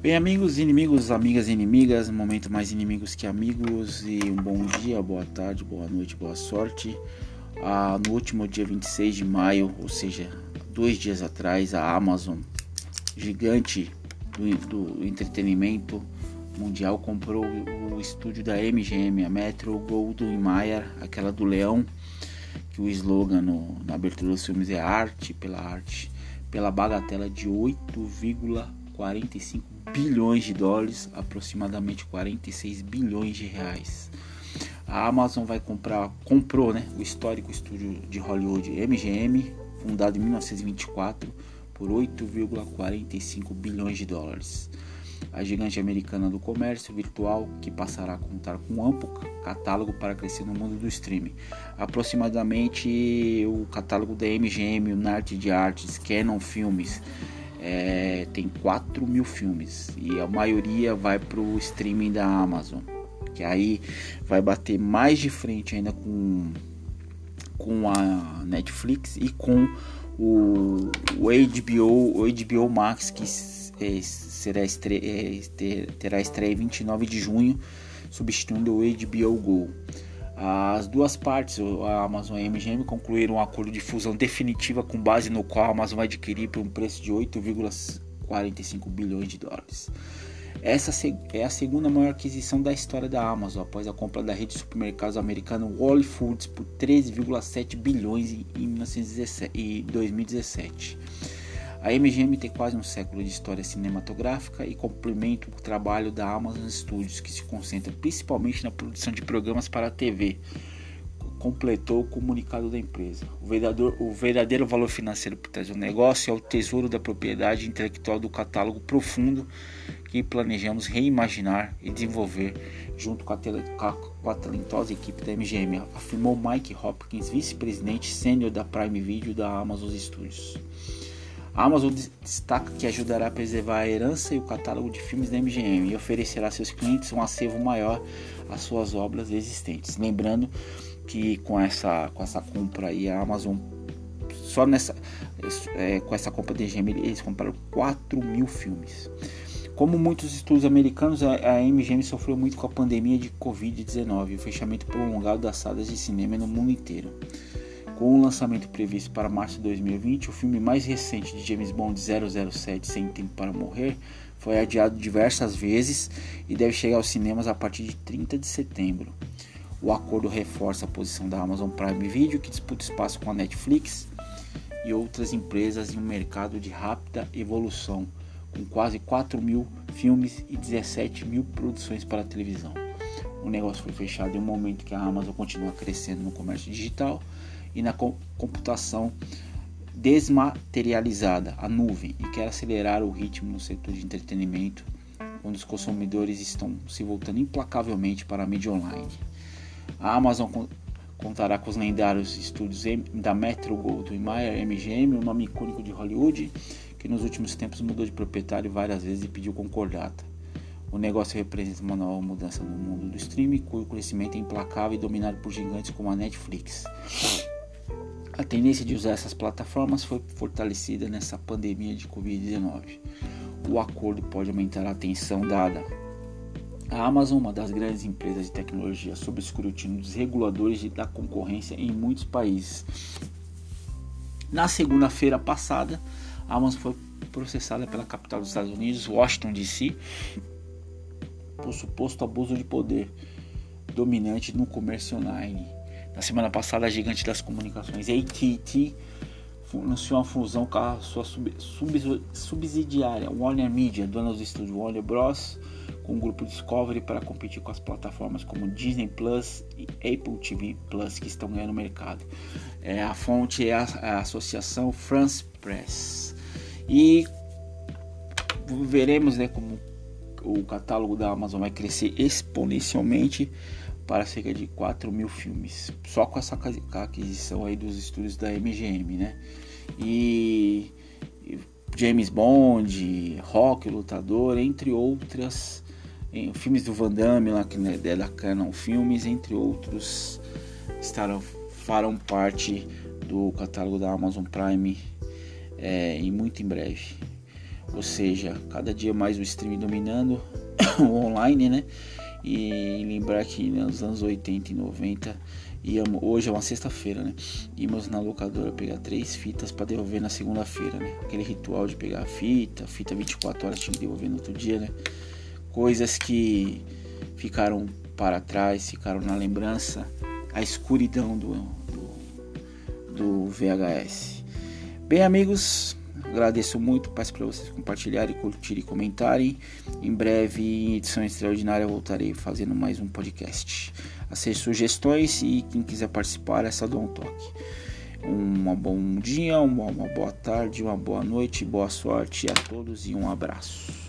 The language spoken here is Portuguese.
Bem, amigos, inimigos, amigas e inimigas, momento mais inimigos que amigos e um bom dia, boa tarde, boa noite, boa sorte. Ah, no último dia 26 de maio, ou seja, dois dias atrás, a Amazon, gigante do, do entretenimento mundial, comprou o estúdio da MGM, a Metro Goldwyn Mayer, aquela do Leão, que o slogan no, na abertura dos filmes é arte pela arte, pela bagatela de 8,45 bilhões de dólares, aproximadamente 46 bilhões de reais. A Amazon vai comprar, comprou, né, o histórico estúdio de Hollywood MGM, fundado em 1924, por 8,45 bilhões de dólares. A gigante americana do comércio virtual, que passará a contar com um amplo catálogo para crescer no mundo do streaming. Aproximadamente o catálogo da MGM, o Nart de Artes, Canon Filmes, é, tem 4 mil filmes e a maioria vai para o streaming da Amazon, que aí vai bater mais de frente ainda com, com a Netflix e com o, o HBO, o HBO Max, que é, será estre, é, terá estreia em 29 de junho, substituindo o HBO Go. As duas partes, a Amazon e a MGM, concluíram um acordo de fusão definitiva com base no qual a Amazon vai adquirir por um preço de 8,45 bilhões de dólares. Essa é a segunda maior aquisição da história da Amazon, após a compra da rede de supermercados americana Whole Foods por 13,7 bilhões em 2017. A MGM tem quase um século de história cinematográfica e complementa o trabalho da Amazon Studios, que se concentra principalmente na produção de programas para a TV. Completou o comunicado da empresa. O verdadeiro, o verdadeiro valor financeiro por trás do negócio é o tesouro da propriedade intelectual do catálogo profundo que planejamos reimaginar e desenvolver junto com a, tele, com a talentosa equipe da MGM, afirmou Mike Hopkins, vice-presidente sênior da Prime Video da Amazon Studios. A Amazon destaca que ajudará a preservar a herança e o catálogo de filmes da MGM e oferecerá a seus clientes um acervo maior às suas obras existentes. Lembrando que com essa, com essa compra aí, a Amazon, só nessa, é, com essa compra da MGM, eles compraram 4 mil filmes. Como muitos estudos americanos, a, MGM sofreu muito com a pandemia de Covid-19 e o fechamento prolongado das salas de cinema no mundo inteiro. Com o lançamento previsto para março de 2020, o filme mais recente de James Bond 007 Sem Tempo para Morrer foi adiado diversas vezes e deve chegar aos cinemas a partir de 30 de setembro. O acordo reforça a posição da Amazon Prime Video, que disputa espaço com a Netflix e outras empresas em um mercado de rápida evolução, com quase 4 mil filmes e 17 mil produções para televisão. O negócio foi fechado em um momento que a Amazon continua crescendo no comércio digital e na computação desmaterializada, a nuvem, e quer acelerar o ritmo no setor de entretenimento, quando os consumidores estão se voltando implacavelmente para a mídia online. A Amazon contará com os lendários estúdios da Metro Goldwyn Mayer MGM, o nome icônico de Hollywood, que nos últimos tempos mudou de proprietário várias vezes e pediu concordata. O negócio representa uma nova mudança no mundo do streaming, cujo crescimento é implacável e dominado por gigantes como a Netflix. A tendência de usar essas plataformas foi fortalecida nessa pandemia de Covid-19. O acordo pode aumentar a atenção dada a Amazon, uma das grandes empresas de tecnologia, sob escrutínio dos reguladores da concorrência em muitos países. Na segunda-feira passada, a Amazon foi processada pela capital dos Estados Unidos, Washington DC, por suposto abuso de poder dominante no comércio online. Na semana passada, a gigante das comunicações AT&T anunciou uma fusão com a sua sub, sub, subsidiária Warner Media, dona do estúdio Warner Bros., com o grupo Discovery para competir com as plataformas como Disney Plus e Apple TV Plus que estão ganhando mercado. É, a fonte é a, a associação France Press. E veremos né, como o catálogo da Amazon vai crescer exponencialmente para cerca de 4 mil filmes, só com essa aquisição aí dos estúdios da MGM, né? E James Bond, Rock, Lutador, entre outras, em, filmes do Van Damme lá que né, da Canon Filmes, entre outros, estarão farão parte do catálogo da Amazon Prime é, e muito em breve. Ou seja, cada dia mais o streaming dominando o online, né? E lembrar que nos anos 80 e 90 íamos, hoje é uma sexta-feira, né? Íamos na locadora pegar três fitas para devolver na segunda-feira, né? Aquele ritual de pegar a fita, fita 24 horas tinha que devolver no outro dia, né? Coisas que ficaram para trás, ficaram na lembrança, a escuridão do, do, do VHS. Bem, amigos, Agradeço muito, peço para vocês compartilharem, curtirem e comentarem. Em breve, em edição extraordinária, voltarei fazendo mais um podcast. Aceite sugestões e quem quiser participar, é só dar um toque. Um bom dia, uma boa tarde, uma boa noite, boa sorte a todos e um abraço.